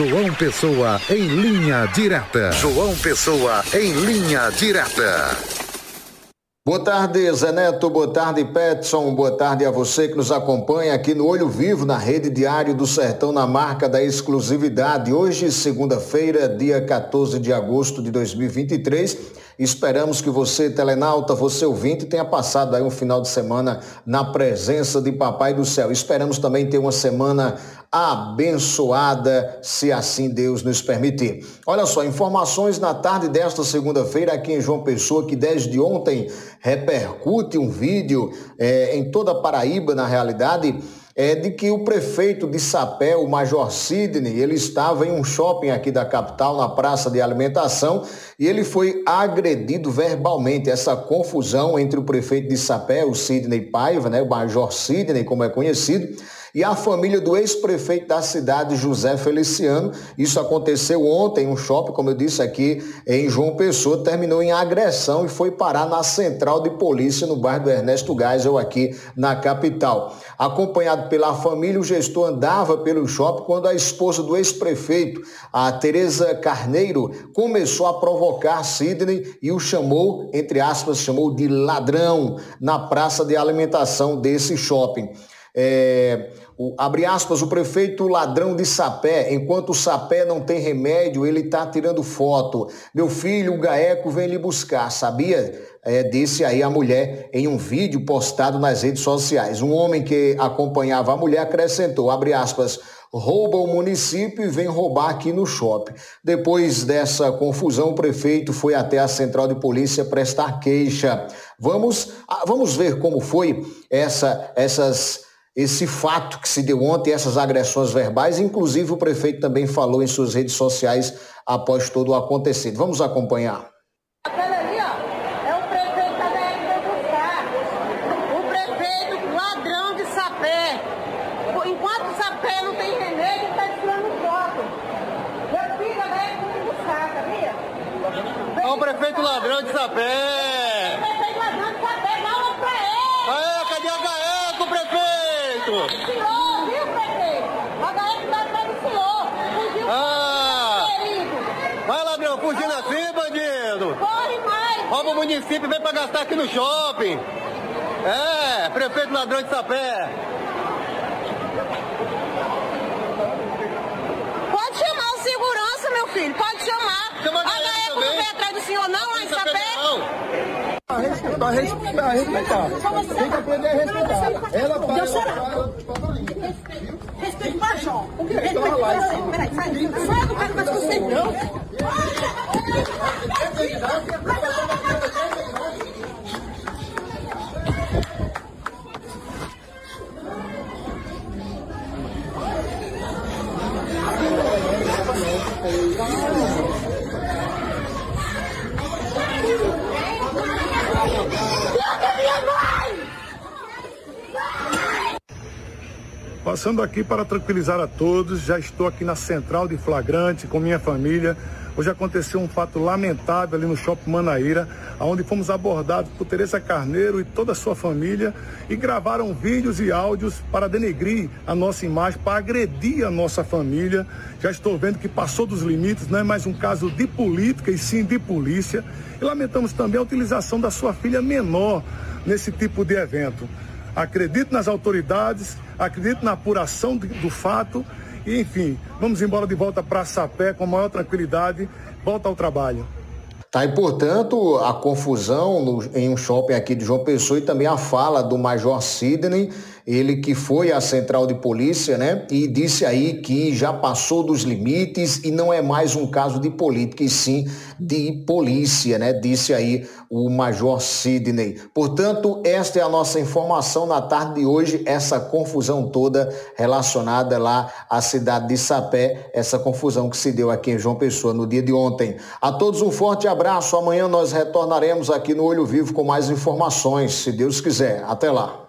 João Pessoa em linha direta. João Pessoa em linha direta. Boa tarde, Zé Neto. Boa tarde, Petson. Boa tarde a você que nos acompanha aqui no Olho Vivo, na Rede Diário do Sertão, na marca da exclusividade. Hoje, segunda-feira, dia 14 de agosto de 2023. Esperamos que você, telenauta, você ouvinte, tenha passado aí um final de semana na presença de Papai do Céu. Esperamos também ter uma semana abençoada, se assim Deus nos permitir. Olha só, informações na tarde desta segunda-feira aqui em João Pessoa, que desde ontem repercute um vídeo é, em toda Paraíba, na realidade, é de que o prefeito de Sapé, o Major Sidney, ele estava em um shopping aqui da capital, na praça de alimentação, e ele foi agredido verbalmente. Essa confusão entre o prefeito de Sapé, o Sidney Paiva, né, o Major Sidney, como é conhecido, e a família do ex-prefeito da cidade, José Feliciano. Isso aconteceu ontem, um shopping, como eu disse aqui, em João Pessoa, terminou em agressão e foi parar na central de polícia no bairro do Ernesto Geisel, aqui na capital. Acompanhado pela família, o gestor andava pelo shopping quando a esposa do ex-prefeito, a Tereza Carneiro, começou a provocar Sidney e o chamou, entre aspas, chamou de ladrão na praça de alimentação desse shopping. É, o, abre aspas, o prefeito ladrão de sapé, enquanto o sapé não tem remédio, ele está tirando foto. Meu filho, o Gaeco, vem lhe buscar, sabia? É, disse aí a mulher em um vídeo postado nas redes sociais. Um homem que acompanhava a mulher acrescentou, abre aspas, rouba o município e vem roubar aqui no shopping. Depois dessa confusão, o prefeito foi até a central de polícia prestar queixa. Vamos, ah, vamos ver como foi essa, essas esse fato que se deu ontem, essas agressões verbais, inclusive o prefeito também falou em suas redes sociais após todo o acontecido. Vamos acompanhar. Aquele ali, ó, é o prefeito da DR buscar. O prefeito ladrão de sapé. Enquanto o sapé não tem remédio, ele está tirando foto. Meu filho da DR buscar, sabia? É o prefeito ladrão de sapé. Fugindo assim, bandido? Corre mais! Rouba o município vem pra gastar aqui no shopping. É, prefeito ladrão de sapé. Pode chamar o segurança, meu filho, pode chamar. Chama a HF não vem atrás do senhor não, lá em sapé? Não. Respeitar, respeitar, respeitar. Tem que aprender a respeitar. Para. Respeito o major. Respeito. Peraí, sai. Sai do cara, mas você não. Passando aqui para tranquilizar a todos, já estou aqui na central de flagrante com minha família Hoje aconteceu um fato lamentável ali no Shopping Manaíra, onde fomos abordados por Teresa Carneiro e toda a sua família e gravaram vídeos e áudios para denegrir a nossa imagem, para agredir a nossa família. Já estou vendo que passou dos limites, não é mais um caso de política e sim de polícia. E lamentamos também a utilização da sua filha menor nesse tipo de evento. Acredito nas autoridades, acredito na apuração do fato e, enfim, vamos embora de volta para Sapé com maior tranquilidade, volta ao trabalho. Tá, e portanto, a confusão no, em um shopping aqui de João Pessoa e também a fala do Major Sidney ele que foi à central de polícia, né, e disse aí que já passou dos limites e não é mais um caso de política, e sim de polícia, né, disse aí o Major Sidney. Portanto, esta é a nossa informação na tarde de hoje, essa confusão toda relacionada lá à cidade de Sapé, essa confusão que se deu aqui em João Pessoa no dia de ontem. A todos um forte abraço, amanhã nós retornaremos aqui no Olho Vivo com mais informações, se Deus quiser. Até lá.